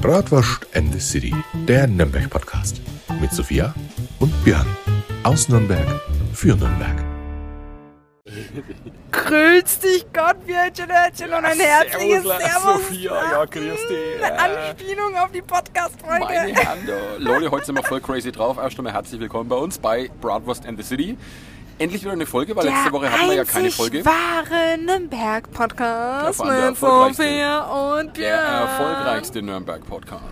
Bratwurst and the City, der Nürnberg-Podcast. Mit Sophia und Björn. Aus Nürnberg für Nürnberg. Grüß dich Gott, Björnchen, Hörnchen und ein herzliches Servus, Servus. Sophia, ja, grüß dich. Eine Anspielung auf die Podcast-Folge. Meine Herren, Leute, heute sind wir voll crazy drauf. Erst einmal herzlich willkommen bei uns bei Bratwurst and the City. Endlich wieder eine Folge, weil letzte Woche hatten wir ja keine Folge. Der wahre Nürnberg-Podcast der mit erfolgreichste. Sophia und Björn. Der erfolgreichste Nürnberg-Podcast.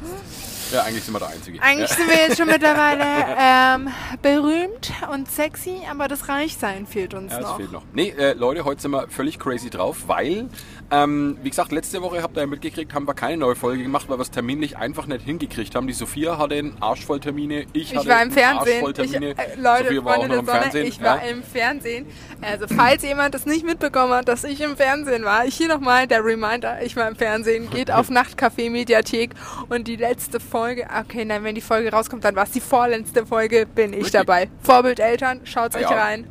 Ja, eigentlich sind wir der Einzige. Eigentlich ja. sind wir jetzt schon mittlerweile ähm, berühmt und sexy, aber das Reichsein fehlt uns Ja, noch. fehlt noch. Nee, äh, Leute, heute sind wir völlig crazy drauf, weil, ähm, wie gesagt, letzte Woche habt ihr ja mitgekriegt, haben wir keine neue Folge gemacht, weil wir es terminlich einfach nicht hingekriegt haben. Die Sophia hatte einen Arsch voll Termine, ich, Ich hatte war im einen Arsch Fernsehen. voll Ich, Termine. äh, Leute, Sophia war auch noch im Sonne, Fernsehen. ich war ja. im Fernsehen. Also, falls jemand das nicht mitbekommen hat, dass ich im Fernsehen war, hier nochmal der Reminder, ich war im Fernsehen, geht auf Nachtcafé Mediathek und die letzte Folge, okay, nein, wenn die Folge rauskommt, dann war es die vorletzte Folge, bin ich Wirklich? dabei. Vorbildeltern, schaut's euch Ja. rein.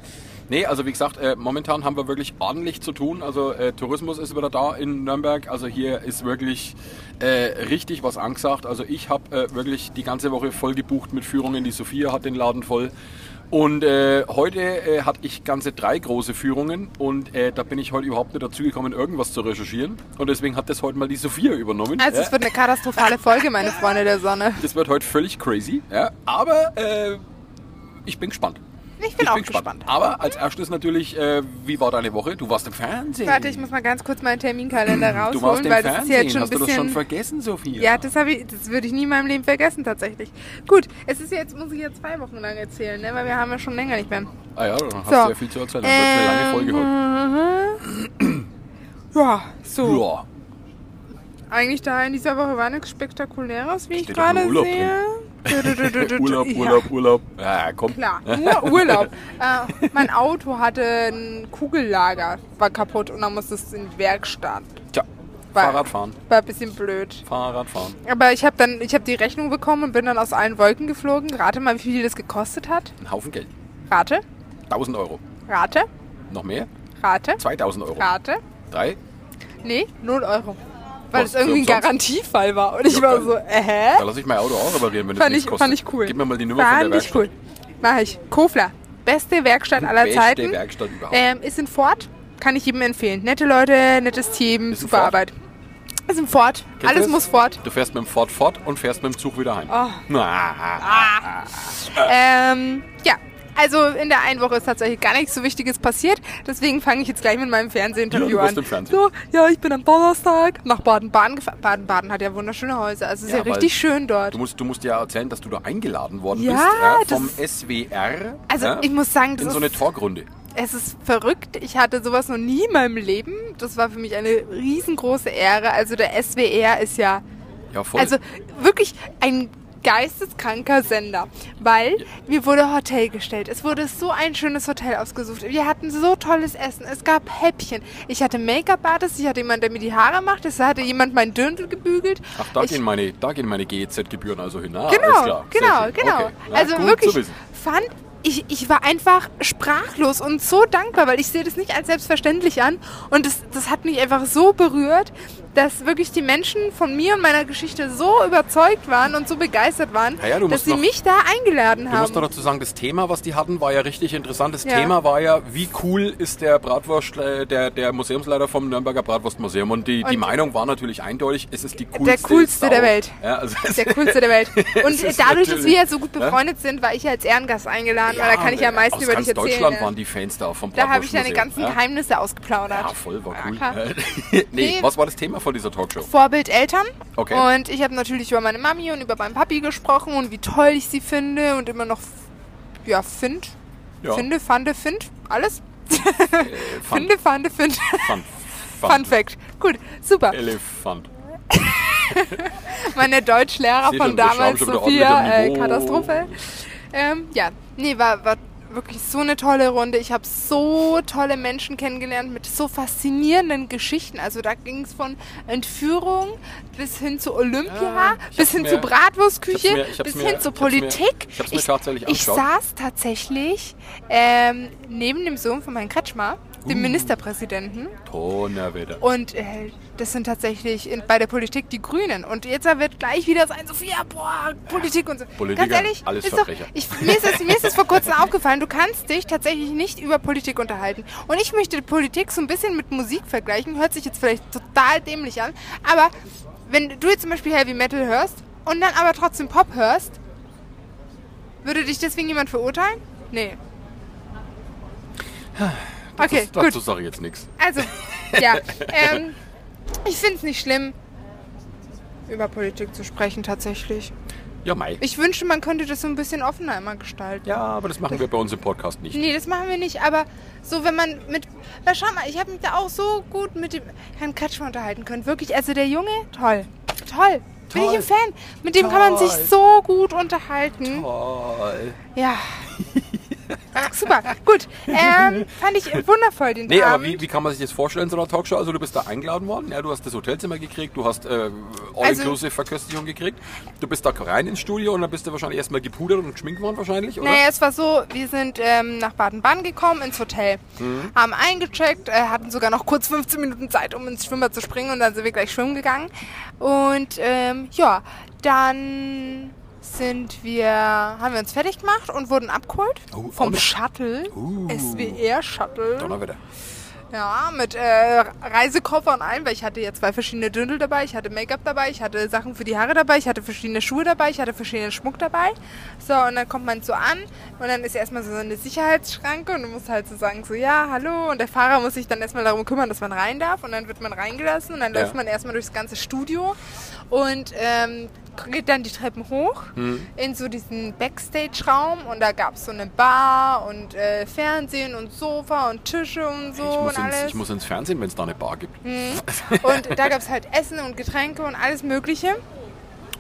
Nee, also wie gesagt, äh, momentan haben wir wirklich ordentlich zu tun. Also äh, Tourismus ist wieder da in Nürnberg. Also hier ist wirklich äh, richtig was angesagt. Also ich habe äh, wirklich die ganze Woche voll gebucht mit Führungen. Die Sophia hat den Laden voll. Und äh, heute äh, hatte ich ganze drei große Führungen und äh, da bin ich heute überhaupt nicht dazu gekommen, irgendwas zu recherchieren. Und deswegen hat das heute mal die Sophia übernommen. Also, ja. es wird eine katastrophale Folge, meine Freunde der Sonne. das wird heute völlig crazy. Ja. Aber äh, ich bin gespannt. Ich bin auch gespannt. Aber als erstes natürlich, äh, wie war deine Woche? Du warst im Fernsehen. Warte, ich muss mal ganz kurz meinen Terminkalender du warst rausholen, im weil das ist Fernsehen. jetzt schon ein Hast du das schon bisschen... vergessen, Sophia? Ja, das ich, das würde ich nie in meinem Leben vergessen tatsächlich. Gut, es ist jetzt, muss ich jetzt zwei Wochen lang erzählen, ne? weil wir haben ja schon länger nicht mehr. Ah ja, dann hast So. du ja viel zu erzählen. Das wird eine lange Folge heute. Mhm. Ja, so. Ja. Eigentlich da in dieser Woche war nichts Spektakuläres, wie ich Steht doch gerade sehe. Du, Urlaub, Urlaub, Urlaub. Ja, komm. Klar, nur Urlaub. äh, mein Auto hatte ein Kugellager, war kaputt und dann musste es in die Werkstatt. Tja, War- Fahrradfahren. War ein bisschen blöd. Fahrradfahren. Aber ich habe dann, ich habe die Rechnung bekommen und bin dann aus allen Wolken geflogen. Rate mal, wie viel das gekostet hat. Ein Haufen Geld. Rate, 1000 Euro. rate, Noch mehr? rate, 2000 Euro. rate. Drei? Nee, 0 Euro. Weil es irgendwie ein? Garantiefall war. Und ich Ja, war so, äh, hä? Da lasse ich mein Auto auch reparieren, wenn es Fand nichts ich, kostet. fand ich cool. Gib mir mal die Nummer von der Fand ich Werkstatt. cool. Mach ich. Kofler. Beste Werkstatt aller Beste Zeiten. Werkstatt überhaupt. Ähm, ist in Ford. Kann ich jedem empfehlen. Nette Leute, nettes Team, Ist super? Arbeit. Ist in Ford. Kennst Alles das? muss Ford. Du fährst mit dem Ford fort und fährst mit dem Zug wieder heim. Oh. Ah. Ähm, ja. Also in der einen Woche ist tatsächlich gar nichts so Wichtiges passiert. Deswegen fange ich jetzt gleich mit meinem Fernsehinterview Ja, du bist an. im Fernsehen. So, ja, ich bin am Donnerstag nach Baden-Baden gefahren. Baden-Baden hat ja wunderschöne Häuser. Also es ist ja, Ja, weil richtig schön dort. Du musst, du musst ja erzählen, dass du da eingeladen worden Ja, bist ja, das- vom SWR. Also ja, ich muss sagen, das in so ist eine Talkrunde. Es ist verrückt. Ich hatte sowas noch nie in meinem Leben. Das war für mich eine riesengroße Ehre. Also der SWR ist ja, Ja, voll. also wirklich ein geisteskranker Sender, weil mir wurde Hotel gestellt. Es wurde so ein schönes Hotel ausgesucht. Wir hatten so tolles Essen. Es gab Häppchen. Ich hatte Make-up-Artist, ich hatte jemand, der mir die Haare macht. Es hatte jemand mein Dirndl gebügelt. Ach, da ich, gehen meine, da gehen meine GEZ-Gebühren also hin. Ah, Genau, klar. Genau, genau. Okay. Ja, also wirklich fand ich, ich war einfach sprachlos und so dankbar, weil ich sehe das nicht als selbstverständlich an und das, das hat mich einfach so berührt, dass wirklich die Menschen von mir und meiner Geschichte so überzeugt waren und so begeistert waren, Ja, ja, du dass musst sie noch- mich da eingeladen Du musst haben. noch dazu sagen, das Thema, was die hatten, war ja richtig interessant. Das Ja. Thema war ja, wie cool ist der Bratwurst, äh, der, der Museumsleiter vom Nürnberger Bratwurstmuseum. Und die, die Und- Meinung war natürlich eindeutig, es ist die coolste Der coolste Sau. der Welt. Ja, also der coolste der Welt. Und dadurch, dass wir jetzt so gut Ja? befreundet sind, war ich ja als Ehrengast eingeladen, weil da kann ich ja am meisten aus über ganz dich erzählen. Deutschland ja. waren die Fans da vom Da habe ich deine ganzen ja? Geheimnisse ausgeplaudert. Ja, voll, war Ja, cool. klar. nee, Nee. was war das Thema von dieser Talkshow? Vorbild Eltern. Okay. Und ich habe natürlich über meine Mami und über meinen Papi gesprochen und wie toll ich sie finde und immer noch, ja, find. Ja. Finde, fande, find. Alles. Fun, Finde, fande, find. Fun, Fun Fact. Gut, super. Elefant. Meine Deutschlehrer von damals, Sophia, äh. Katastrophe. Ähm, ja, nee, war, war wirklich so eine tolle Runde. Ich habe so tolle Menschen kennengelernt mit so faszinierenden Geschichten. Also da ging es von Entführung bis hin zu Olympia, Ja, ich bis hin mir- zu Bratwurstküche, ich mir- ich bis mir- hin zu ich hab's mir- Politik. ich hab's mir tatsächlich ich angeschaut. saß tatsächlich ähm, neben dem Sohn von meinem Kretschmer dem Ministerpräsidenten. Donnerwetter. Und äh, das sind tatsächlich in, bei der Politik die Grünen. Und jetzt wird gleich wieder sein, Sophia, boah, Politik und so. Politiker, Ganz ehrlich, alles ist doch, ich, mir, ist das, mir ist das vor kurzem aufgefallen, du kannst dich tatsächlich nicht über Politik unterhalten. Und ich möchte Politik so ein bisschen mit Musik vergleichen. Hört sich jetzt vielleicht total dämlich an. Aber wenn du jetzt zum Beispiel Heavy Metal hörst und dann aber trotzdem Pop hörst, würde dich deswegen jemand verurteilen? Nee. Okay, das, dazu gut. sage ich jetzt nichts. Also, ja. Ähm, ich finde es nicht schlimm, über Politik zu sprechen tatsächlich. Ja, Mai. Ich wünschte, man könnte das so ein bisschen offener immer gestalten. Ja, aber das machen wir bei uns im Podcast nicht. Nee, das machen wir nicht, aber so, wenn man mit. Weil schau mal, ich habe mich da auch so gut mit dem Herrn Kretschmer unterhalten können. Wirklich, also der Junge, toll. Toll. Bin ich Toll. ein Fan. Mit dem kann man sich Toll. so gut unterhalten. Toll. Ja. Super, gut. Ähm, fand ich wundervoll den Nee, aber Abend. wie, wie kann man sich das vorstellen in so einer Talkshow? Also du bist da eingeladen worden, ja, du hast das Hotelzimmer gekriegt, du hast äh, all-inclusive Verköstigung gekriegt, du bist da rein ins Studio und dann bist du wahrscheinlich erstmal gepudert und geschminkt worden wahrscheinlich, oder? Naja, es war so, wir sind ähm, nach Baden-Baden gekommen, ins Hotel. Mhm. Haben eingecheckt, äh, hatten sogar noch kurz 15 Minuten Zeit, um ins Schwimmbad zu springen und dann sind wir gleich schwimmen gegangen. Und ähm, ja, dann sind wir, haben wir uns fertig gemacht und wurden abgeholt Oh, vom auch noch. Shuttle, Uh. SWR-Shuttle. Donnerwetter. Ja, mit äh, Reisekoffer und allem, weil ich hatte ja zwei verschiedene Dündel dabei, ich hatte Make-up dabei, ich hatte Sachen für die Haare dabei, ich hatte verschiedene Schuhe dabei, ich hatte verschiedenen Schmuck dabei. So, und dann kommt man so an und dann ist erstmal so eine Sicherheitsschranke und du musst halt so sagen, so ja, hallo. Und der Fahrer muss sich dann erstmal darum kümmern, dass man rein darf und dann wird man reingelassen und dann Ja. läuft man erstmal durchs ganze Studio und ähm, geht dann die Treppen hoch Hm. in so diesen Backstage-Raum und da gab es so eine Bar und äh, Fernsehen und Sofa und Tische und so Ich muss, und ins, alles. ich muss ins Fernsehen, wenn es da eine Bar gibt. Und da gab es halt Essen und Getränke und alles Mögliche.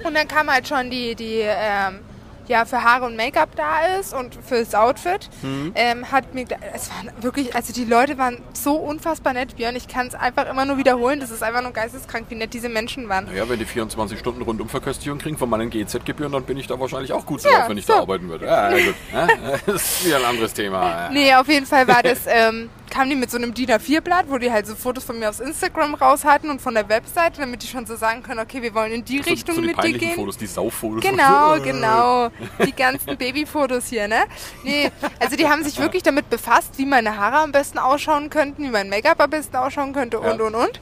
Und dann kam halt schon die, die ähm, ja, für Haare und Make-up da ist und fürs Outfit. Mhm. Ähm, hat mir, es waren wirklich, also die Leute waren so unfassbar nett, Björn. Ich kann es einfach immer nur wiederholen. Das ist einfach nur geisteskrank, wie nett diese Menschen waren. Naja, wenn die 24 Stunden Rundumverköstigung kriegen von meinen GEZ-Gebühren, dann bin ich da wahrscheinlich auch gut Ja, drauf, wenn ich so. da arbeiten würde. Ja, ja, gut. Ja, das ist wieder ein anderes Thema. Nee, auf jeden Fall war das, ähm, kamen die mit so einem DIN A4-Blatt, wo die halt so Fotos von mir aus Instagram raus hatten und von der Webseite, damit die schon so sagen können, okay, wir wollen in die Richtung so, so die mit dir gehen. Fotos, die Sauffotos. Genau, genau. Die ganzen Babyfotos hier, ne? Nee, also die haben sich wirklich damit befasst, wie meine Haare am besten ausschauen könnten, wie mein Make-up am besten ausschauen könnte und, Ja. und, und.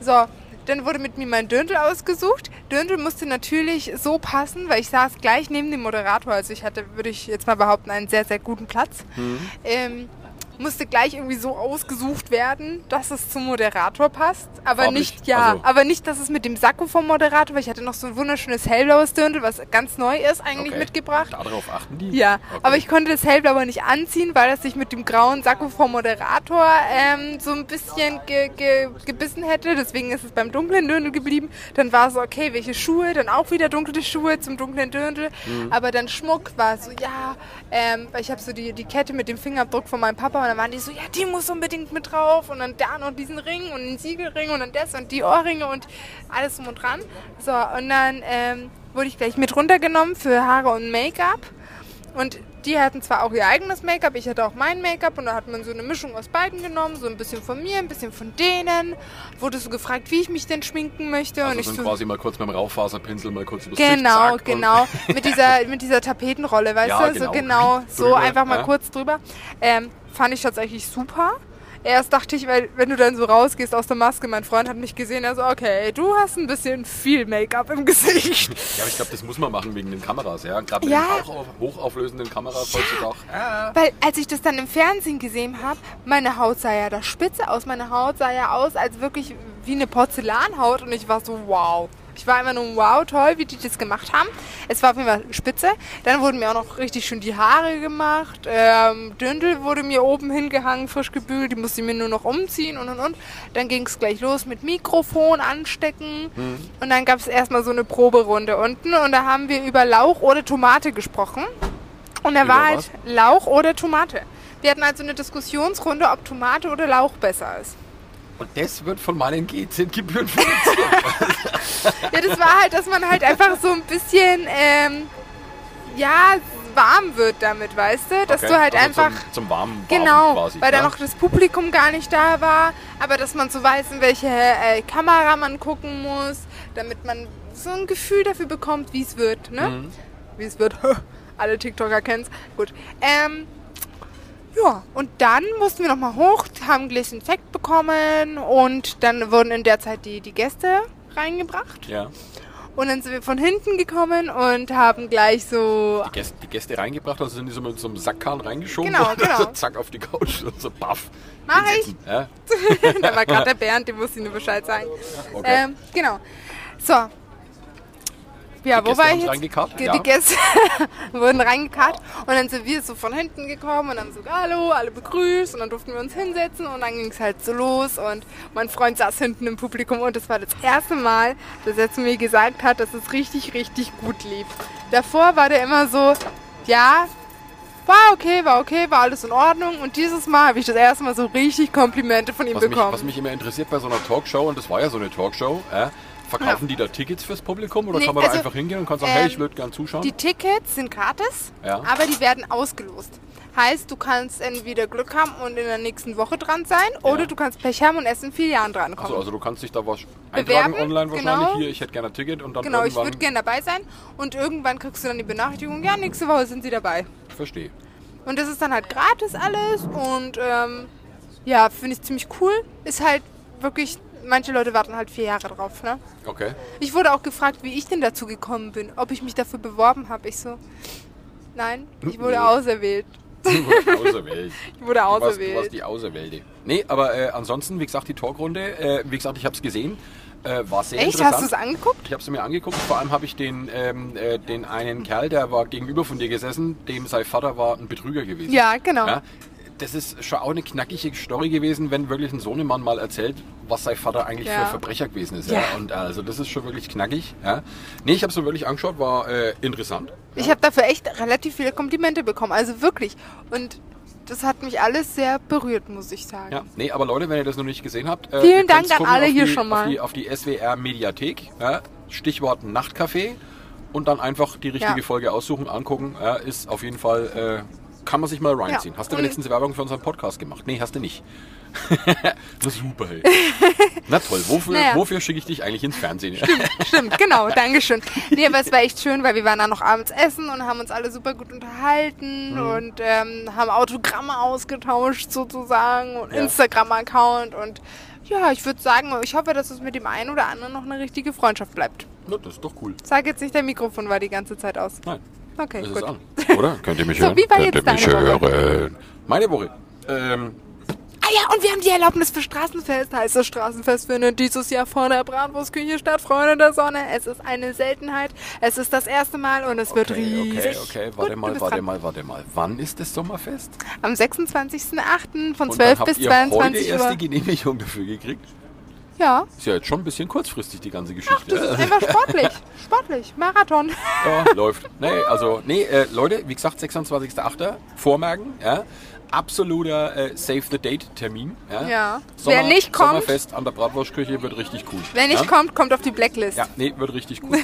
So, dann wurde mit mir mein Dürndl ausgesucht. Dürndl musste natürlich so passen, weil ich saß gleich neben dem Moderator. Also ich hatte, würde ich jetzt mal behaupten, einen sehr, sehr guten Platz. Ähm, musste gleich irgendwie so ausgesucht werden, dass es zum Moderator passt. Aber Farblich, nicht, ja, also- aber nicht, dass es mit dem Sakko vom Moderator, weil ich hatte noch so ein wunderschönes hellblaues Dirndl, was ganz neu ist, eigentlich Okay. mitgebracht. Darauf achten die? Ja, Okay. aber ich konnte das hellblaue nicht anziehen, weil das sich mit dem grauen Sakko vom Moderator ähm, so ein bisschen ge ge gebissen hätte. Deswegen ist es beim dunklen Dirndl geblieben. Dann war es so, okay, welche Schuhe? Dann auch wieder dunkle Schuhe zum dunklen Dirndl. Mhm. Aber dann Schmuck war so, ja, ähm, weil ich habe so die, die Kette mit dem Fingerabdruck von meinem Papa und dann waren die so, ja, die muss unbedingt mit drauf und dann da noch diesen Ring und den Siegelring und dann das und die Ohrringe und alles drum und dran. So, und dann ähm, wurde ich gleich mit runtergenommen für Haare und Make-up. Und die hatten zwar auch ihr eigenes Make-up, ich hatte auch mein Make-up und da hat man so eine Mischung aus beiden genommen, so ein bisschen von mir, ein bisschen von denen. Wurde so gefragt, wie ich mich denn schminken möchte und Also ich dann so quasi mal kurz mit dem Raufaserpinsel mal kurz übers Genau, genau. Mit dieser, mit dieser Tapetenrolle, weißt Ja, du? So genau. genau, so Drüber, einfach mal ja. kurz drüber. Ähm, fand ich tatsächlich super. Erst dachte ich, weil wenn du dann so rausgehst aus der Maske, mein Freund hat mich gesehen, er so, okay, du hast ein bisschen viel Make-up im Gesicht. Ja, aber ich glaube, das muss man machen wegen den Kameras, ja. Gerade mit Ja. den hochauf hochauflösenden Kameras heutzutage. Ja. Weil als ich das dann im Fernsehen gesehen habe, meine Haut sah ja da spitze aus. Meine Haut sah ja aus, als wirklich wie eine Porzellanhaut und ich war so, wow. Ich war immer nur wow, toll, wie die das gemacht haben. Es war auf jeden Fall spitze. Dann wurden mir auch noch richtig schön die Haare gemacht. Ähm, Dündel wurde mir oben hingehangen, frisch gebügelt. Die musste ich mir nur noch umziehen und und und. Dann ging es gleich los mit Mikrofon anstecken. Und dann gab es erstmal so eine Proberunde unten. Und da haben wir über Lauch oder Tomate gesprochen. Und da Über war halt was? Lauch oder Tomate. Wir hatten also eine Diskussionsrunde, ob Tomate oder Lauch besser ist. Und das wird von meinen GZ-Gebühren finanziert. Ja, das war halt, dass man halt einfach so ein bisschen, ähm, ja, warm wird damit, weißt du? Dass Okay, du halt also einfach. Zum, zum warmen Genau, quasi. weil da ja? noch das Publikum gar nicht da war, aber dass man so weiß, in welche äh, Kamera man gucken muss, damit man so ein Gefühl dafür bekommt, wie es wird, ne? Mhm. Wie es wird. Alle TikToker kennen's. Gut. Ähm, ja, und dann mussten wir nochmal hoch, haben ein Gläschen Sekt bekommen und dann wurden in der Zeit die, die Gäste reingebracht. Ja. Und dann sind wir von hinten gekommen und haben gleich so Die Gäste, die Gäste reingebracht, also sind die so mit so einem Sackkahn reingeschoben Genau, worden, genau. so zack auf die Couch und so baff. Mach hinsetzen, Ja? da war gerade der Bernd, dem musste ich nur Bescheid sagen. Okay. Ähm, genau. So. Ja, Die wo Gäste war ich jetzt? reingekarrt, Die, ja. die Gäste wurden reingekarrt und dann sind wir so von hinten gekommen und haben so Hallo, alle begrüßt und dann durften wir uns hinsetzen und dann ging es halt so los und mein Freund saß hinten im Publikum und es war das erste Mal, dass er zu mir gesagt hat, dass es richtig, richtig gut lief. Davor war der immer so, ja, war okay, war okay, war alles in Ordnung und dieses Mal habe ich das erste Mal so richtig Komplimente von ihm Was mich, bekommen. was mich immer interessiert bei so einer Talkshow, und das war ja so eine Talkshow, ja, verkaufen die da Tickets fürs Publikum oder Nee, kann man da also, einfach hingehen und kann sagen, hey, ähm, ich würde gern zuschauen? Die Tickets sind gratis, Ja. aber die werden ausgelost. Heißt, du kannst entweder Glück haben und in der nächsten Woche dran sein, oder du kannst Pech haben und erst in vier Jahren dran kommen. also, also du kannst dich da was Bewerben, eintragen online wahrscheinlich. genau. Hier, ich hätte gerne ein Ticket und dann genau, ich würde gerne dabei sein und irgendwann kriegst du dann die Benachrichtigung, ja, nächste Woche sind sie dabei. Verstehe. Und das ist dann halt gratis alles und ähm, ja, finde ich ziemlich cool. Ist halt wirklich, manche Leute warten halt vier Jahre drauf, ne? Okay. Ich wurde auch gefragt, wie ich denn dazu gekommen bin, ob ich mich dafür beworben habe. Ich so, nein, ich wurde auserwählt. Auserwählt. Ich wurde Du warst, du auserwählt. warst die Auserwählte. Nee, aber äh, ansonsten, wie gesagt, die Talkrunde, äh, wie gesagt, ich habe es gesehen, äh, war sehr Echt? interessant. Hast du es angeguckt? Ich habe es mir angeguckt. Vor allem habe ich den, ähm, äh, den einen Kerl, der war gegenüber von dir gesessen, dem sein Vater war ein Betrüger gewesen. Ja, genau. Ja, das ist schon auch eine knackige Story gewesen, wenn wirklich ein Sohnemann mal erzählt, was sein Vater eigentlich Ja. für Verbrecher gewesen ist. Ja. Ja. Und also das ist schon wirklich knackig. Ja. Nee, ich habe es mir wirklich angeschaut, war äh, interessant. Ich habe dafür echt relativ viele Komplimente bekommen, also wirklich. Und das hat mich alles sehr berührt, muss ich sagen. Ja, nee, aber Leute, wenn ihr das noch nicht gesehen habt, äh, Vielen Dank an alle auf hier die, schon mal. Auf die, auf die SWR Mediathek, ja, Stichwort Nachtcafé und dann einfach die richtige. Folge aussuchen, angucken. Ist auf jeden Fall, äh, kann man sich mal reinziehen. Ja, Hast du wenigstens Werbung für unseren Podcast gemacht? Nee, hast du nicht. Na super, hey. Na toll, wofür, Naja. wofür schicke ich dich eigentlich ins Fernsehen? Ja? Stimmt, genau, Dankeschön. Nee, aber es war echt schön, weil wir waren dann noch abends essen und haben uns alle super gut unterhalten Mhm. und ähm, haben Autogramme ausgetauscht sozusagen und Ja. Instagram-Account und ja, ich würde sagen, ich hoffe, dass es mit dem einen oder anderen noch eine richtige Freundschaft bleibt. Na, das ist doch cool. Sag jetzt nicht, der Mikrofon war die ganze Zeit aus. Nein, Okay, ist gut. es an. Oder? Könnt ihr mich So, hören? wie war Könnt jetzt ihr mich deine Woche? hören? Meine Woche. Ähm, Ah ja, und wir haben die Erlaubnis für Straßenfest. Heißt das Straßenfest findet dieses Jahr vor der Bratwurstküche statt, Freunde der Sonne. Es ist eine Seltenheit. Es ist das erste Mal und es wird okay, riesig. okay, okay, Gut, warte du mal, warte dran. mal, warte mal. Wann ist das Sommerfest? Am 26.08. von Und 12 dann habt bis ihr heute 22 erst Uhr. die Genehmigung dafür gekriegt? Ja, Ist ja jetzt schon ein bisschen kurzfristig, die ganze ach, Geschichte. das ist einfach sportlich. sportlich. Marathon. ja, läuft. Nee, also, nee, äh, Leute, wie gesagt, 26.08. Vormerken, ja. Absoluter äh, Save the Date Termin. Ja. Ja. Wer nicht kommt- Sommerfest an der Bratwurstküche wird richtig cool. Wer nicht ja? kommt, kommt auf die Blacklist. Ja, nee, wird richtig cool.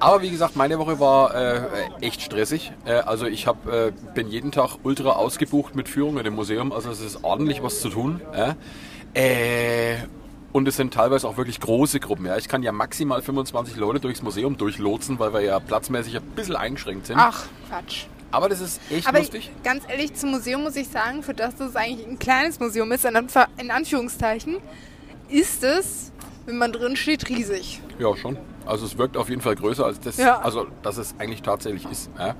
Aber wie gesagt, meine Woche war äh, echt stressig. Äh, also ich hab, äh, bin jeden Tag ultra ausgebucht mit Führungen im Museum. Also es ist ordentlich was zu tun. Äh, und es sind teilweise auch wirklich große Gruppen. Ja. Ich kann ja maximal 25 Leute durchs Museum durchlotsen, weil wir ja platzmäßig ein bisschen eingeschränkt sind. Ach, Quatsch. Aber das ist echt Aber lustig. ganz ehrlich, zum Museum muss ich sagen, für das das eigentlich ein kleines Museum ist, in Anführungszeichen, ist es, wenn man drin steht, riesig. Ja, schon. Also es wirkt auf jeden Fall größer als das, Ja. also dass es eigentlich tatsächlich ist. Ja.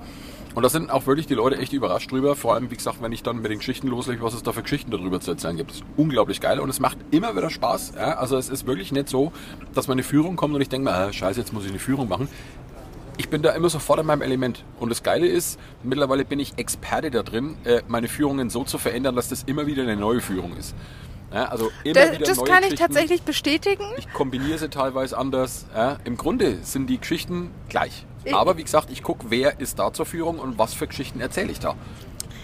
Und da sind auch wirklich die Leute echt überrascht drüber. Vor allem, wie gesagt, wenn ich dann mit den Geschichten loslege, was es da für Geschichten darüber zu erzählen gibt. Das ist unglaublich geil und es macht immer wieder Spaß. Ja. Also es ist wirklich nicht so, dass meine Führung kommt und ich denke mir, ah, scheiße, jetzt muss ich eine Führung machen. Ich bin da immer sofort in meinem Element. Und das Geile ist, mittlerweile bin ich Experte da drin, äh, meine Führungen so zu verändern, dass das immer wieder eine neue Führung ist. Ja, also immer Das, das kann ich tatsächlich bestätigen. Ich kombiniere sie teilweise anders. Ja, Im Grunde sind die Geschichten gleich. Aber wie gesagt, ich gucke, wer ist da zur Führung und was für Geschichten erzähle ich da.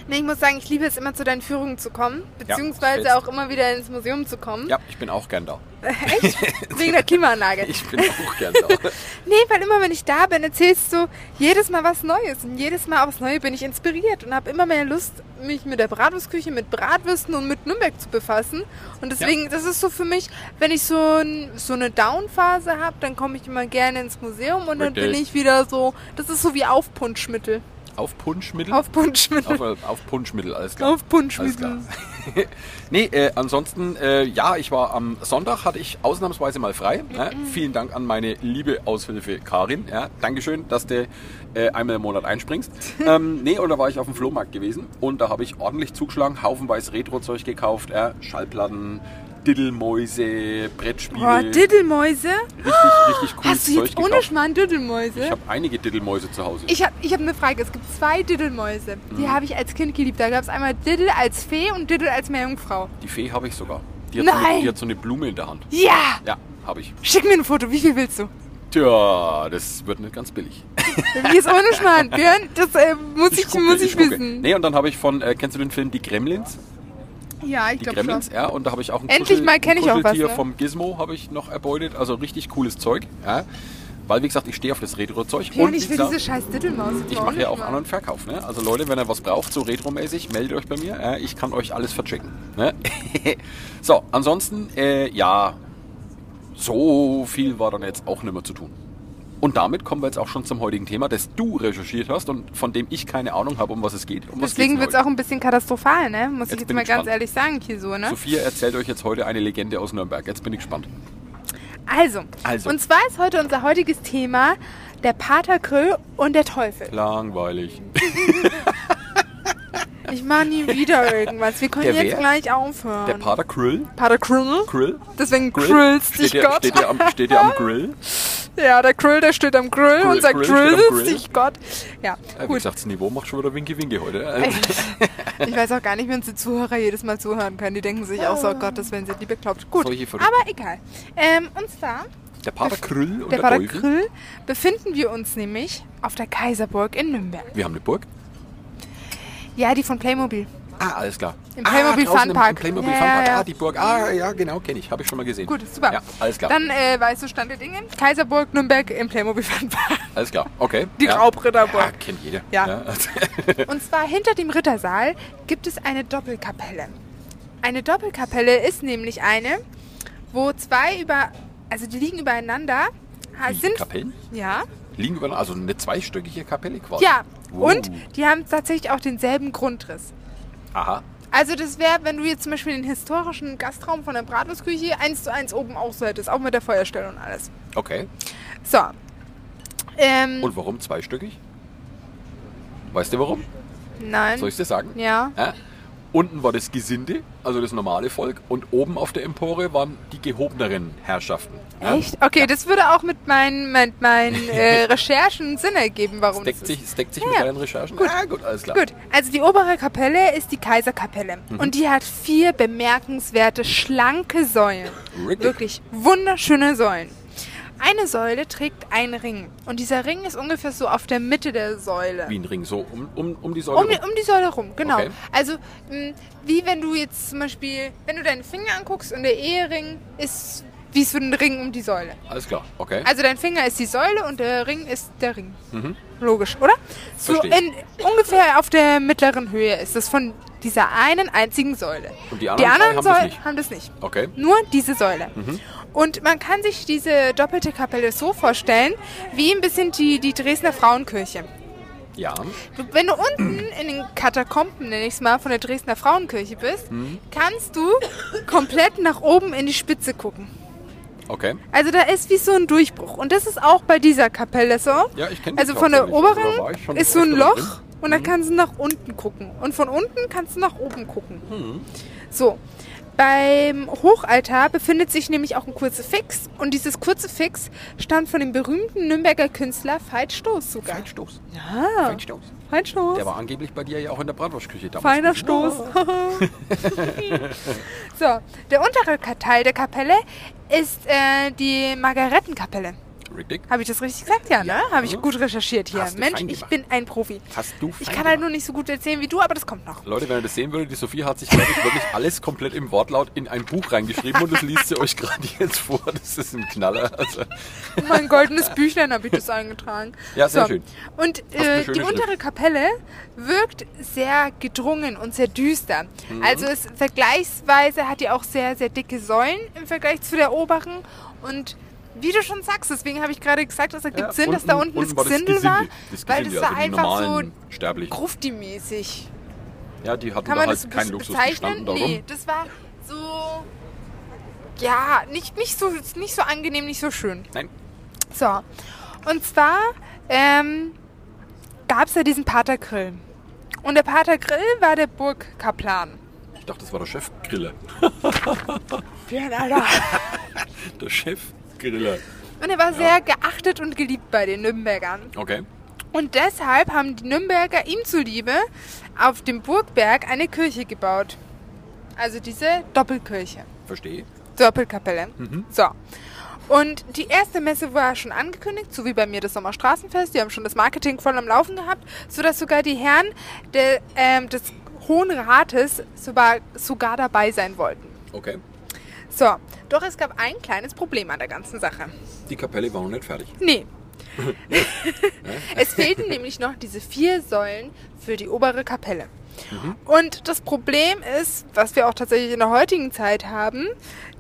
Nee, ich muss sagen, ich liebe es immer zu deinen Führungen zu kommen, Ja, beziehungsweise fällt's. auch immer wieder ins Museum zu kommen. Ja, ich bin auch gern da. Echt? Wegen der Klimaanlage. Ich bin auch gern da. Nee, weil immer wenn ich da bin, erzählst du jedes Mal was Neues. Und jedes Mal aufs Neue bin ich inspiriert und habe immer mehr Lust, mich mit der Bratwurstküche, mit Bratwürsten und mit Nürnberg zu befassen. Und deswegen, das ist so für mich, wenn ich so, ein, so eine Down-Phase habe, dann komme ich immer gerne ins Museum und dann Richtig. bin ich wieder so, das ist so wie Aufpunschmittel. Auf Punschmittel? Aufpunschmittel. Auf, auf Punschmittel, alles klar. Alles Aufpunschmittel. klar. nee, äh, ansonsten, äh, ja, ich war am Sonntag, hatte ich ausnahmsweise mal frei. Ja, vielen Dank an meine liebe Aushilfe Karin. Ja, Dankeschön, dass du äh, einmal im Monat einspringst. ähm, nee, und da war ich auf dem Flohmarkt gewesen und da habe ich ordentlich zugeschlagen, haufenweise Retro-Zeug gekauft, ja, Schallplatten, Diddelmäuse, Brettspiele. Boah, Diddelmäuse? richtig, richtig cooles Hast du Zeug jetzt ohne gekauft. Schmarrn Diddelmäuse? Ich habe einige Diddelmäuse zu Hause. Ich habe ich hab eine Frage. Es gibt zwei Diddelmäuse. Die Mhm. habe ich als Kind geliebt. Da gab es einmal Diddel als Fee und Diddel als Meerjungfrau. Die Fee habe ich sogar. Die hat, So Nein! eine, die hat so eine Blume in der Hand. Ja! Ja, habe ich. Schick mir ein Foto. Wie viel willst du? Tja, das wird nicht ganz billig. Wie ist ohne Schmarrn, Björn? Das äh, muss ich, gucke, muss ich, gucke. wissen. Nee, und dann habe ich von, äh, kennst du den Film Die Gremlins? Ja, ich glaube schon. Ja, und da habe ich auch ein Endlich mal kenn ich auch was, Kuscheltier ne? vom Gizmo habe ich noch erbeutet, also richtig cooles Zeug, ja. Weil, wie gesagt, ich stehe auf das Retro-Zeug. Und, ich will gesagt, diese scheiß Diddelmaus. ich mache ja auch. An- und Verkauf. Ne? Also Leute, wenn ihr was braucht, so retromäßig, meldet euch bei mir. Ja, ich kann euch alles verchecken. Ne? so, ansonsten, äh, ja, so viel war dann jetzt auch nicht mehr zu tun. Und damit kommen wir jetzt auch schon zum heutigen Thema, das du recherchiert hast und von dem ich keine Ahnung habe, um was es geht. Um Deswegen wird es auch ein bisschen katastrophal, ne? Muss Jetzt ich jetzt mal ich ganz gespannt. ehrlich sagen hier so, ne? Sophia erzählt euch jetzt heute eine Legende aus Nürnberg. Jetzt bin ich gespannt. Also, Also. und zwar ist heute unser heutiges Thema der Pater Krill und der Teufel. Langweilig. Ich mache nie wieder irgendwas. Wir können Der jetzt wer? gleich aufhören. Der Pater Krill. Pater Krill? Krill. Deswegen Grill? grillst Steht dich Gott. steht, der am, steht am Grill? Ja, der Grill, der steht am Grill Grill- und sagt Grill Grill. dich Gott. Ja, Äh, wie gut. gesagt, das Niveau macht schon wieder Winki-Winki heute. Ich weiß auch gar nicht, wie unsere Zuhörer jedes Mal zuhören können. Die denken sich auch so, oh Gott, das werden sie die bekloppt. Gut, aber egal. Ähm, und zwar, Der Pater Krill und der Pater. Grill, befinden wir uns nämlich auf der Kaiserburg in Nürnberg. Wir haben eine Burg. Ja, die von Playmobil. Ah, alles klar. Im Playmobil ah, draußen Fun Park. Im, im Playmobil Ja, Fun Park. ja, ja. Ah, die Burg. Ah, ja, genau, kenne ich. Habe ich schon mal gesehen. Gut, super. Ja, alles klar. Dann äh, weißt du Stand der Dinge. Kaiserburg, Nürnberg im Playmobil Fun Park. alles klar, okay. Die ja. Raubritterburg. Ja, kennt jeder. Ja. Und zwar hinter dem Rittersaal gibt es eine Doppelkapelle. Eine Doppelkapelle ist nämlich eine, wo zwei über, also die liegen übereinander, Wie, sind Kapellen? ja, Liegen über, also eine zweistöckige Kapelle quasi. ja Uh. und die haben tatsächlich auch denselben Grundriss. Aha. Also das wäre, wenn du jetzt zum Beispiel den historischen Gastraum von der Bratwurstküche eins zu eins oben auch so hättest, auch mit der Feuerstelle und alles. Okay. So. Ähm, Und warum zweistöckig? Weißt du warum? nein. Soll ich dir sagen? Ja. Ja? Unten war das Gesinde, also das normale Volk, und oben auf der Empore waren die gehobeneren Herrschaften. Ja? Echt? Okay, das würde auch mit meinen, mit meinen äh, Recherchen Sinn ergeben, warum Das deckt das sich, ist. deckt sich Ja, mit ja. deinen Recherchen? Gut. Ah, gut, alles klar. Gut, also die obere Kapelle ist die Kaiserkapelle. Mhm. Und die hat vier bemerkenswerte, schlanke Säulen. Wirklich? Wirklich wunderschöne Säulen. Eine Säule trägt einen Ring. Und dieser Ring ist ungefähr so auf der Mitte der Säule. Wie ein Ring, so um, um, um die Säule Um die, rum. um die Säule rum, genau. Okay. Also, mh, wie wenn du jetzt zum Beispiel, wenn du deinen Finger anguckst und der Ehering ist wie so ein Ring um die Säule. Alles klar, okay. Also dein Finger ist die Säule und der Ring ist der Ring. Logisch, oder? So Mhm. In ungefähr auf der mittleren Höhe ist das von dieser einen einzigen Säule. Und die anderen drei haben das Säulen nicht? haben das nicht. Okay. Nur diese Säule. Mhm. Und man kann sich diese doppelte Kapelle so vorstellen, wie ein bisschen die, die Dresdner Frauenkirche. Ja. Wenn du unten in den Katakomben, nenne ich es mal, von der Dresdner Frauenkirche bist, Mhm. kannst du komplett nach oben in die Spitze gucken. Okay. Also da ist wie so ein Durchbruch. Und das ist auch bei dieser Kapelle so. Ja, ich kenne Also von der. Also da oberen ist so ein Loch drin. und dann kannst du nach unten gucken. Und von unten kannst du nach oben gucken. Mhm. So. Beim Hochaltar befindet sich nämlich auch ein Kruzifix. Und dieses Kruzifix stammt von dem berühmten Nürnberger Künstler Veit Stoß sogar. Feinstoß. Ja, Feinstoß. Veit Stoß. Der war angeblich bei dir ja auch in der Bratwurstküche damals. Feiner Stoß. so, der untere Teil der Kapelle ist äh, die Margarettenkapelle. Richtig? Habe ich das richtig gesagt? Ja, ne? Ja. Habe ich gut recherchiert hier. Mensch, ich bin ein Profi. Hast du Ich kann halt gemacht. nur nicht so gut erzählen wie du, aber das kommt noch. Leute, wenn ihr das sehen würdet, die Sophie hat sich, ich, wirklich alles komplett im Wortlaut in ein Buch reingeschrieben und das liest sie euch gerade jetzt vor. Das ist ein Knaller. Also, In mein goldenes Büchlein habe ich das eingetragen. Ja, sehr schön. Und äh, die Schrift. untere Kapelle wirkt sehr gedrungen und sehr düster. Mhm. Also es vergleichsweise hat die auch sehr, sehr dicke Säulen im Vergleich zu der oberen. Und wie du schon sagst, deswegen habe ich gerade gesagt, es ergibt ja, Sinn, dass da unten das war Gesindel war, Das weil Gesindel, das war also die einfach so grufti-mäßig. Ja, die hatten Kann da man halt das keinen Luxus, die bezeichnen? da Nee, das war so... Ja, nicht, nicht, so, nicht so angenehm, nicht so schön. Nein, So, und zwar ähm, gab es ja diesen Pater Grill. Und der Pater Grill war der Burgkaplan. ich dachte, das war der Chefgriller. Ja, Alter. Der Chefgriller. Und er war sehr geachtet und geliebt bei den Nürnbergern. Okay. Und deshalb haben die Nürnberger ihm zuliebe auf dem Burgberg eine Kirche gebaut. Also diese Doppelkirche. Verstehe. Doppelkapelle. So. Und die erste Messe war schon angekündigt, so wie bei mir das Sommerstraßenfest. Die haben schon das Marketing voll am Laufen gehabt, sodass sogar die Herren der, ähm, des Hohen Rates sogar, sogar dabei sein wollten. Okay. So, doch es gab ein kleines Problem an der ganzen Sache. Die Kapelle war noch nicht fertig. Nee. es fehlten nämlich noch diese vier Säulen für die obere Kapelle. Und das Problem ist, was wir auch tatsächlich in der heutigen Zeit haben,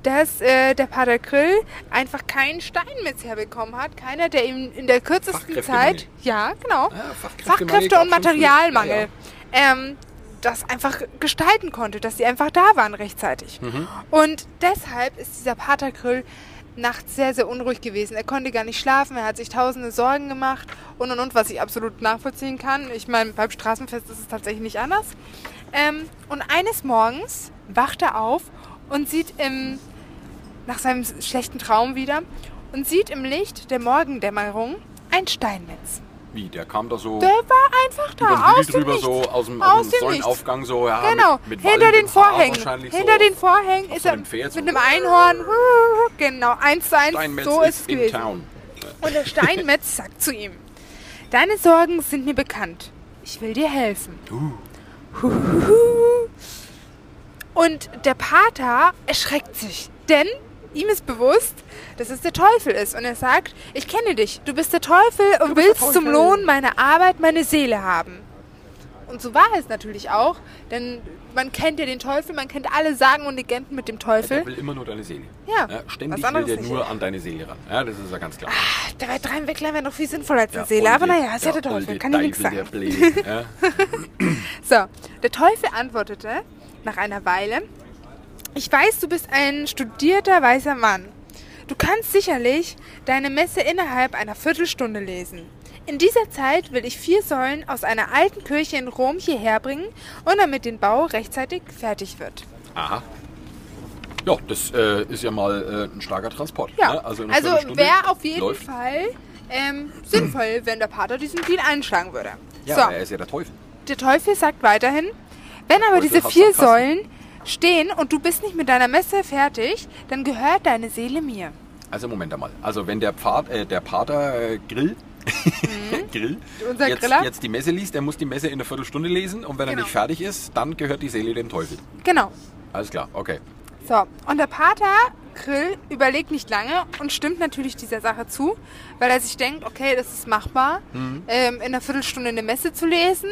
dass äh, der Pater Grill einfach keinen Steinmetz herbekommen hat. Keiner, der ihm in der kürzesten. Zeit, ja genau, Ah, Fachkräfte gab's und. Materialmangel, Ja, Ähm, das einfach gestalten konnte, dass sie einfach da waren rechtzeitig. Mhm. Und deshalb ist dieser Pater Grill nachts sehr, sehr unruhig gewesen. Er konnte gar nicht schlafen, er hat sich tausende Sorgen gemacht und und und, was ich absolut nachvollziehen kann. Ich meine, beim Straßenfest ist es tatsächlich nicht anders. Ähm, und eines Morgens wacht er auf und sieht im, nach seinem schlechten Traum wieder, und sieht im Licht der Morgendämmerung ein Steinmetz. Wie, der kam da so Der war einfach da, aus dem drüber, Nichts. so aus dem, Aus dem Säulenaufgang, so, ja, Genau, mit, mit hinter den Vorhängen. Hinter so. den Vorhängen ist er einem mit einem Einhorn. Genau, eins zu eins, Steinmetz so ist es in gewesen. town. Und der Steinmetz sagt zu ihm, deine Sorgen sind mir bekannt. Ich will dir helfen. Huhuhu. Und der Pater erschreckt sich, denn ihm ist bewusst, dass es der Teufel ist. Und er sagt, ich kenne dich, du bist der Teufel und willst zum Teufel. Lohn meiner Arbeit meine Seele haben. Und so war es natürlich auch, denn man kennt ja den Teufel, man kennt alle Sagen und Legenden mit dem Teufel. Der will immer nur deine Seele. Ja, ständig was will der nur an deine Seele ran. Ja, das ist ja ganz klar. Der bei drei Wecklern wäre noch viel sinnvoller als eine Ja, Seele, aber naja, ist ja der Teufel, kann ich nichts sagen. der ja. So, der Teufel antwortete nach einer Weile, ich weiß, du bist ein studierter weißer Mann. Du kannst sicherlich deine Messe innerhalb einer Viertelstunde lesen. In dieser Zeit will ich vier Säulen aus einer alten Kirche in Rom hierher bringen und damit den Bau rechtzeitig fertig wird. Aha. Ja, das äh, ist ja mal äh, ein starker Transport. Ja, ne? Also, also wäre auf jeden läuft. Fall ähm, sinnvoll, wenn der Pater diesen Deal einschlagen würde. Ja, so. er ist ja der Teufel. Der Teufel sagt weiterhin, wenn aber diese vier. Säulen stehen und du bist nicht mit deiner Messe fertig, dann gehört deine Seele mir. Also Moment einmal. Also wenn der, Pfad, äh, der Pater äh, Grill, Grill Mhm. Unser jetzt, Griller. jetzt die Messe liest, der muss die Messe in einer Viertelstunde lesen und wenn er Genau. nicht fertig ist, dann gehört die Seele dem Teufel. Genau. Alles klar, okay. So, und der Pater Grill überlegt nicht lange und stimmt natürlich dieser Sache zu, weil er sich denkt, okay, das ist machbar, Mhm. ähm, in einer Viertelstunde eine Messe zu lesen.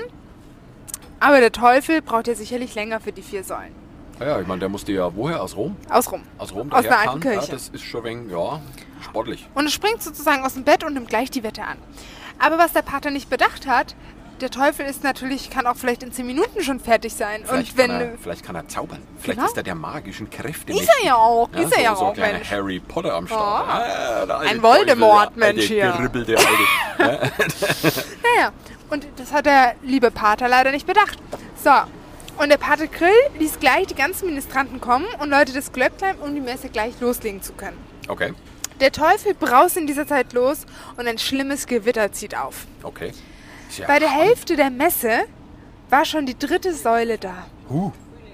Aber der Teufel braucht ja sicherlich länger für die vier Säulen. Ja, ja, ich meine, der musste ja woher? Aus Rom? Aus Rom. Aus Rom Aus einer daherfahren? alten Kirche. Ja, das ist schon ein wenig, ja, sportlich. Und es springt sozusagen aus dem Bett und nimmt gleich die Wette an. Aber was der Pater nicht bedacht hat, der Teufel ist natürlich, kann auch vielleicht in 10 Minuten schon fertig sein. Vielleicht, und wenn. kann er, vielleicht kann er zaubern. Vielleicht Genau. ist er der magischen Kräfte. Ist er ja auch, ist er ja so auch, ein kleiner Mensch. Harry Potter am Start. Ah, der alte Ein Voldemort, Teufel, der Mensch, alte, hier. geribbelte Alte. Naja, und das hat der liebe Pater leider nicht bedacht. So, und der Pater Grill ließ gleich die ganzen Ministranten kommen und läutet das Glöcklein, um die Messe gleich loslegen zu können. Okay, Der Teufel braust in dieser Zeit los und ein schlimmes Gewitter zieht auf. okay. Tja, Bei der Hälfte der Messe war schon die dritte Säule da. Huh.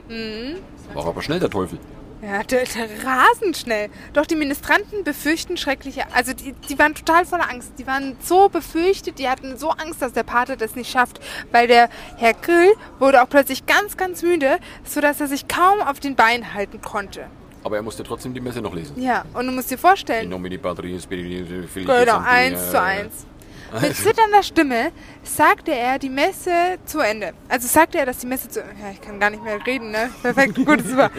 Mhm. War aber schnell der Teufel. Ja, der, der rasend schnell. Doch die Ministranten befürchten schreckliche, also die, die waren total voller Angst. Die waren so befürchtet, die hatten so Angst, dass der Pater das nicht schafft, weil der Herr Grill wurde auch plötzlich ganz, ganz müde, sodass er sich kaum auf den Beinen halten konnte. Aber er musste trotzdem die Messe noch lesen. Ja, und du musst dir In vorstellen, nomine genau, eins äh, zu eins. Mit zitternder Stimme sagte er die Messe zu Ende. Also sagte er, dass die Messe zu Ja, ich kann gar nicht mehr reden, ne? Perfekt, gut, super.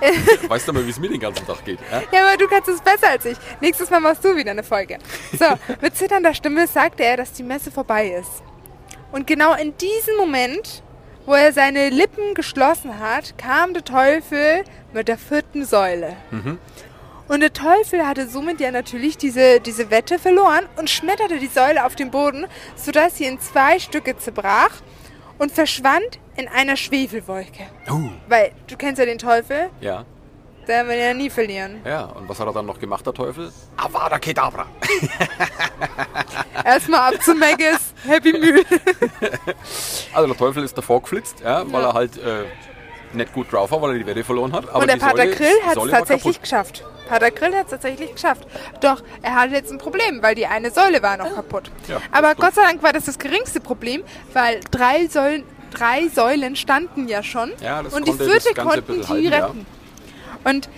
Weißt du mal, wie es mir den ganzen Tag geht? Ja? Ja, aber du kannst es besser als ich. Nächstes Mal machst du wieder eine Folge. So, mit zitternder Stimme sagte er, dass die Messe vorbei ist. Und genau in diesem Moment, wo er seine Lippen geschlossen hat, kam der Teufel mit der vierten Säule. Und der Teufel hatte somit ja natürlich diese, diese Wette verloren und schmetterte die Säule auf den Boden, sodass sie in zwei Stücke zerbrach und verschwand in einer Schwefelwolke. Uh, Weil du kennst ja den Teufel, ja, der will ja nie verlieren. ja. Und was hat er dann noch gemacht, der Teufel? Avada Kedavra. Erstmal ab zu Maggis, Happy Meal. Also der Teufel ist davor geflitzt, ja, weil Ja. er halt äh, nicht gut drauf war, weil er die Wette verloren hat. Aber Und der Pater Säule- Grill hat es tatsächlich kaputt. geschafft. Pater Grill hat es tatsächlich geschafft. Doch er hatte jetzt ein Problem, weil die eine Säule war noch kaputt. Ja, Aber Gott sei Dank war das das geringste Problem, weil drei Säulen, drei Säulen standen ja schon. Ja, und die vierte konnten die halten, ja. retten. Und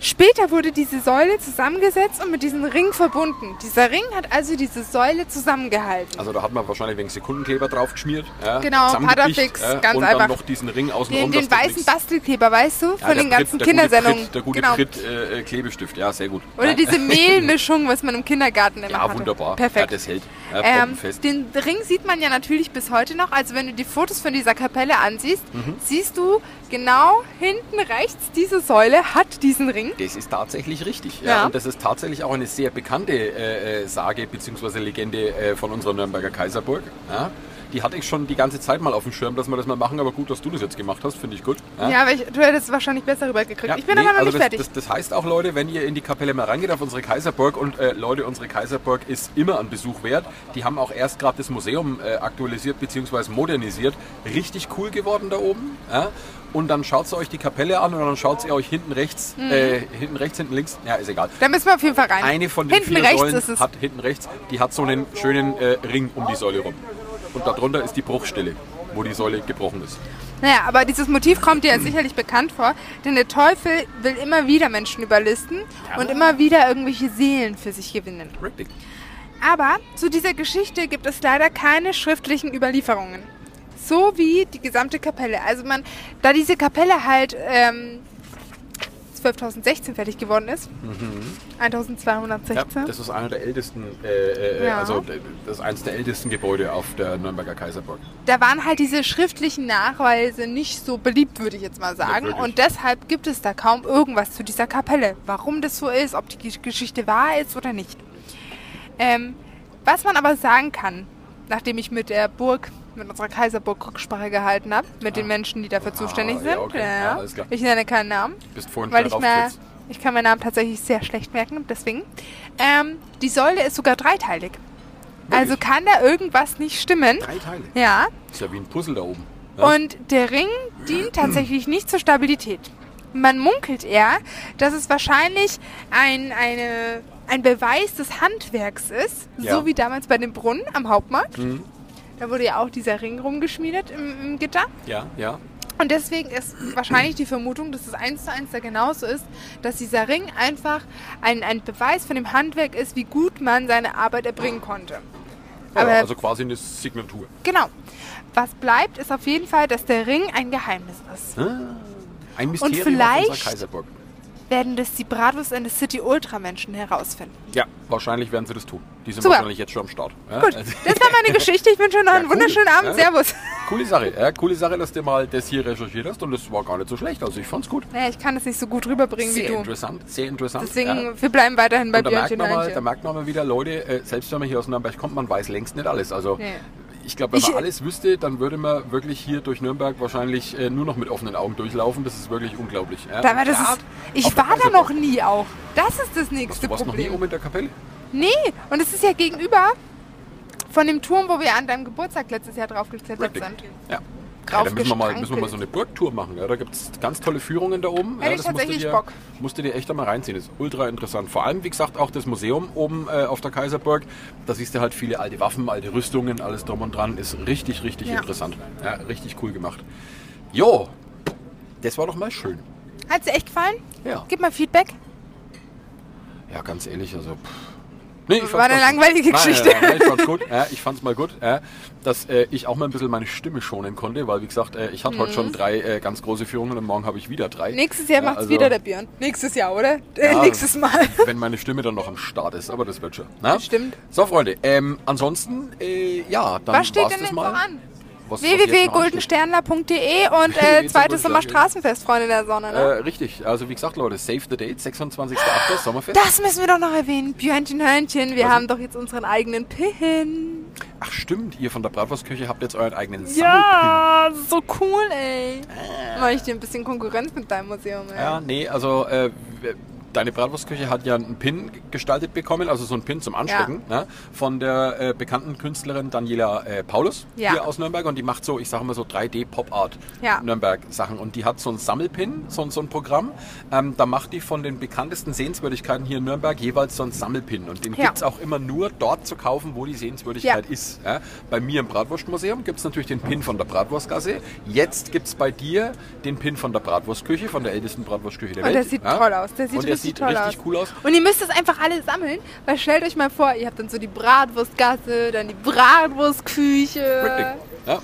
Später wurde diese Säule zusammengesetzt und mit diesem Ring verbunden. Dieser Ring hat also diese Säule zusammengehalten. Also da hat man wahrscheinlich wegen Sekundenkleber drauf geschmiert. Ja, Genau, zusammengepicht, Patafix, ganz und einfach. dann noch diesen Ring außenrum. Den, den weißen Bastelkleber, weißt du, Ja, von den Pritt- ganzen der Kindersendungen. Pritt, der gute genau. Pritt, äh, Klebestift, ja, sehr gut. Oder ja. diese Mehlmischung, was man im Kindergarten immer Ja, hatte. wunderbar. Ja, Perfekt. das hält. Ja, ähm, den Ring sieht man ja natürlich bis heute noch. Also wenn du die Fotos von dieser Kapelle ansiehst, Mhm. siehst du genau hinten rechts, diese Säule hat diesen Ring. Das ist tatsächlich richtig. Ja. Ja. Und das ist tatsächlich auch eine sehr bekannte äh, äh, Sage bzw. Legende äh, von unserer Nürnberger Kaiserburg. Ja. Die hatte ich schon die ganze Zeit mal auf dem Schirm, dass wir das mal machen, aber gut, dass du das jetzt gemacht hast, finde ich gut. Ja, aber ich, du hättest es wahrscheinlich besser rübergekriegt. Ja, ich bin nee, aber noch also nicht das, fertig. Das, das heißt auch, Leute, wenn ihr in die Kapelle mal reingeht auf unsere Kaiserburg und äh, Leute, unsere Kaiserburg ist immer ein Besuch wert. Die haben auch erst gerade das Museum äh, aktualisiert bzw. modernisiert. Richtig cool geworden da oben. Ja? Und dann schaut ihr euch die Kapelle an und dann schaut ihr euch hinten rechts, Mhm. äh, hinten rechts, hinten links, ja, ist egal. da müssen wir auf jeden Fall rein. Eine von den Hinten vier Säulen hat hinten rechts, die hat so einen schönen äh, Ring um die Säule rum. Und darunter ist die Bruchstelle, wo die Säule gebrochen ist. Naja, aber dieses Motiv kommt dir ja sicherlich bekannt vor, denn der Teufel will immer wieder Menschen überlisten und immer wieder irgendwelche Seelen für sich gewinnen. Richtig. Aber zu dieser Geschichte gibt es leider keine schriftlichen Überlieferungen. So wie die gesamte Kapelle. Also man, da diese Kapelle halt ähm, 12.016 fertig geworden ist, 1216, Ja, das ist einer der ältesten, äh, äh, Ja. also äh, das ist eines der ältesten Gebäude auf der Nürnberger Kaiserburg. da waren halt diese schriftlichen Nachweise nicht so beliebt, würde ich jetzt mal sagen. Und deshalb gibt es da kaum irgendwas zu dieser Kapelle. Warum das so ist, ob die Gesch- Geschichte wahr ist oder nicht. Ähm, was man aber sagen kann, nachdem ich mit der Burg, mit unserer Kaiserburg Rücksprache gehalten habe, mit den Menschen, die dafür zuständig Ah. ja, sind. okay. Ja, klar. Ich nenne keinen Namen, Bist vorhin weil ich raufgeflitzt. ich kann meinen Namen tatsächlich sehr schlecht merken, deswegen. Ähm, die Säule ist sogar dreiteilig. Also kann da irgendwas nicht stimmen. Drei Teile. Ja, Ist ja wie ein Puzzle da oben. Ja? und der Ring dient tatsächlich nicht zur Stabilität. Man munkelt eher, dass es wahrscheinlich ein, eine, ein Beweis des Handwerks ist, Ja. so wie damals bei dem Brunnen am Hauptmarkt. Mhm. Da wurde ja auch dieser Ring rumgeschmiedet im, im Gitter. Ja, ja. Und deswegen ist wahrscheinlich die Vermutung, dass es eins zu eins da genauso ist, dass dieser Ring einfach ein, ein Beweis von dem Handwerk ist, wie gut man seine Arbeit erbringen konnte. ja Aber also quasi eine Signatur. genau. Was bleibt, ist auf jeden Fall, dass der Ring ein Geheimnis ist. Ein Mysterium auf vielleicht- Kaiserburg. Werden das die Bratwurst and the City Ultra Menschen herausfinden. Ja, wahrscheinlich werden sie das tun. Die sind Super. wahrscheinlich jetzt schon am Start. Ja, Gut, also- das war meine Geschichte. Ich wünsche euch noch einen cool. wunderschönen Abend. Ja. Servus. Coole Sache, ja, coole Sache, dass du mal das hier recherchiert hast und das war gar nicht so schlecht. Also ich fand's gut. Naja, ich kann das nicht so gut rüberbringen wie Sehr du. interessant, sehr interessant. Deswegen, ja. wir bleiben weiterhin bei Und da merkt, Björnchen man mal, da merkt man mal wieder, Leute, äh, selbst wenn man hier aus Nürnberg kommt, man weiß längst nicht alles. Also Nee. Ich glaube, wenn man Ich- alles wüsste, dann würde man wirklich hier durch Nürnberg wahrscheinlich äh, nur noch mit offenen Augen durchlaufen. Das ist wirklich unglaublich. Ja. Aber das ist, ich war da noch nie auch. Das ist das nächste Du warst noch nie Problem. oben in der Kapelle? Nee, und es ist ja gegenüber von dem Turm, wo wir an deinem Geburtstag letztes Jahr drauf geklettert Richtig. sind. Ja. Ja, da müssen wir, mal, müssen wir mal so eine Burgtour machen. Ja? Da gibt es ganz tolle Führungen da oben. Hätte ja, ich das musst du tatsächlich dir, Bock. Musst du dir echt einmal reinziehen. Das ist ultra interessant. Vor allem, wie gesagt, auch das Museum oben äh, auf der Kaiserburg. Da siehst du halt viele alte Waffen, alte Rüstungen, alles drum und dran. Ist richtig, richtig Ja. interessant. Ja, richtig cool gemacht. Jo, das war doch mal schön. Hat dir echt gefallen? Ja, Gib mal Feedback. ja ganz ehrlich, also... Pff. Nee, War eine langweilige Nein, Geschichte. Ja, ja, ich fand's gut. Ja, ich fand's mal gut, ja, dass äh, ich auch mal ein bisschen meine Stimme schonen konnte, weil wie gesagt, äh, ich hatte heute schon drei äh, ganz große Führungen und morgen habe ich wieder drei. Mhm. Nächstes Jahr Ja, macht's also- wieder der Björn. Nächstes Jahr, oder? Äh, Ja, nächstes Mal. Wenn meine Stimme dann noch am Start ist, aber das wird schon. Na? Stimmt. So, Freunde, ähm, ansonsten, äh, ja, dann Was steht war's denn das jetzt mal. noch an? Www.goldensternler.de und äh, zweites Sommerstraßenfest, Freunde der Sonne. Äh, Ne? richtig, also wie gesagt, Leute, save the date, 26.08. Sommerfest. Das müssen wir doch noch erwähnen. Björnchen, Hörnchen, wir Was? haben doch jetzt unseren eigenen Pin. Ach stimmt, ihr von der Bratwurstküche habt jetzt euren eigenen Sammelpin. Ja, so cool, ey. Mach ich dir ein bisschen Konkurrenz mit deinem Museum, ey. Ja, nee, also äh, deine Bratwurstküche hat ja einen Pin gestaltet bekommen, also so einen Pin zum Anstecken, ne, von der äh, bekannten Künstlerin Daniela äh, Paulus Ja. hier aus Nürnberg und die macht so, ich sage mal so 3D-Pop-Art Ja. Nürnberg-Sachen und die hat so einen Sammelpin, so, so ein Programm, ähm, da macht die von den bekanntesten Sehenswürdigkeiten hier in Nürnberg jeweils so einen Sammelpin und den Ja. gibt's auch immer nur dort zu kaufen, wo die Sehenswürdigkeit Ja. ist. Ja. Bei mir im Bratwurstmuseum gibt's natürlich den Pin von der Bratwurstgasse, jetzt gibt's bei dir den Pin von der Bratwurstküche, von der ältesten Bratwurstküche der Und Welt. der sieht ja. toll aus. Der sieht und der richtig sieht toll richtig aus. cool aus. Und ihr müsst es einfach alle sammeln, weil stellt euch mal vor, ihr habt dann so die Bratwurstgasse, dann die Bratwurstküche, Richtig. Ja.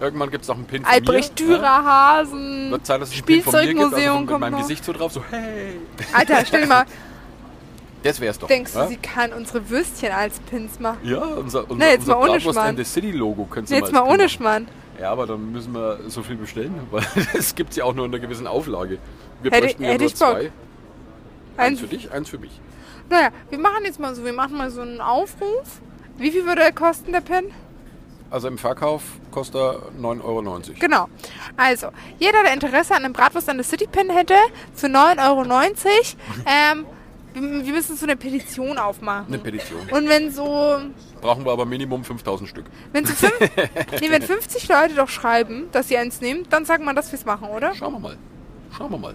Irgendwann gibt es noch einen Pin von Albrecht mir. Dürer Hasen. Wird Zeit, dass es einen Pin von mir gibt, also Spielzeugmuseum mit meinem noch. Gesicht so drauf, so hey. Alter, stell dir mal, Das wär's doch. denkst du, ja? sie kann unsere Würstchen als Pins machen? Ja, unser, unser, jetzt unser mal ohne Bratwurst and the City Logo könntest du Jetzt als mal Pin ohne machen. Schmarrn. Ja, aber dann müssen wir so viel bestellen, weil das gibt es ja auch nur in einer gewissen Auflage. Wir Hätte- bräuchten ja hätte nur ich Bock. Eins Ein, für dich, eins für mich. naja, wir machen jetzt mal so, wir machen mal so einen Aufruf. Wie viel würde er kosten, der Pin? Also im Verkauf kostet er 9,90 Euro. Genau. Also, jeder, der Interesse an einem Bratwurst an the City Pin hätte, für 9,90 Euro, ähm, wir, wir müssen so eine Petition aufmachen. Eine Petition. Und wenn so, Brauchen wir aber Minimum 5000 Stück. wenn so fünf, nee, wenn 50 Leute doch schreiben, dass sie eins nehmen, dann sagen wir, dass wir es machen, oder? Schauen wir mal. Schauen wir mal.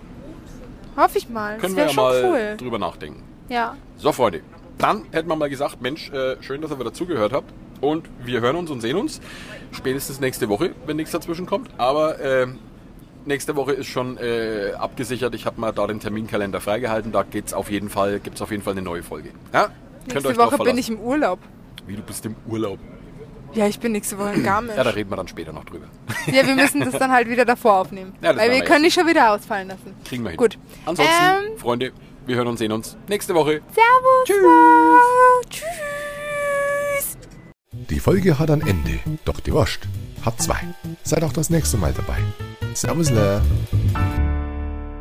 Hoffe ich mal. Können das wir ja schon mal cool. drüber nachdenken. Ja. So, Freunde. Dann hätten wir mal gesagt, Mensch, äh, schön, dass ihr wieder zugehört habt. Und wir hören uns und sehen uns. Spätestens nächste Woche, wenn nichts dazwischen kommt. Aber ähm, nächste Woche ist schon äh, abgesichert. Ich habe mal da den Terminkalender freigehalten. Da geht's auf jeden Fall, gibt's auf jeden Fall eine neue Folge. Ja? Nächste Woche bin ich im Urlaub. Wie, du bist im Urlaub. Ja, ich bin nächste Woche in Garmisch. Ja, da reden wir dann später noch drüber. Ja, wir müssen das dann halt wieder davor aufnehmen. Ja, weil wir können die schon wieder ausfallen lassen. Kriegen wir hin. Gut. Ansonsten, Ähm, Freunde, wir hören und sehen uns nächste Woche. Servus. Tschüss. Tschüss. Die Folge hat ein Ende, doch die Wurst hat zwei. Seid auch das nächste Mal dabei. Servus, Lehr.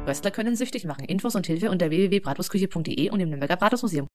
Röstler können süchtig machen. Infos und Hilfe unter www.bratwurstküche.de und im Nürnberger Bratwurstmuseum.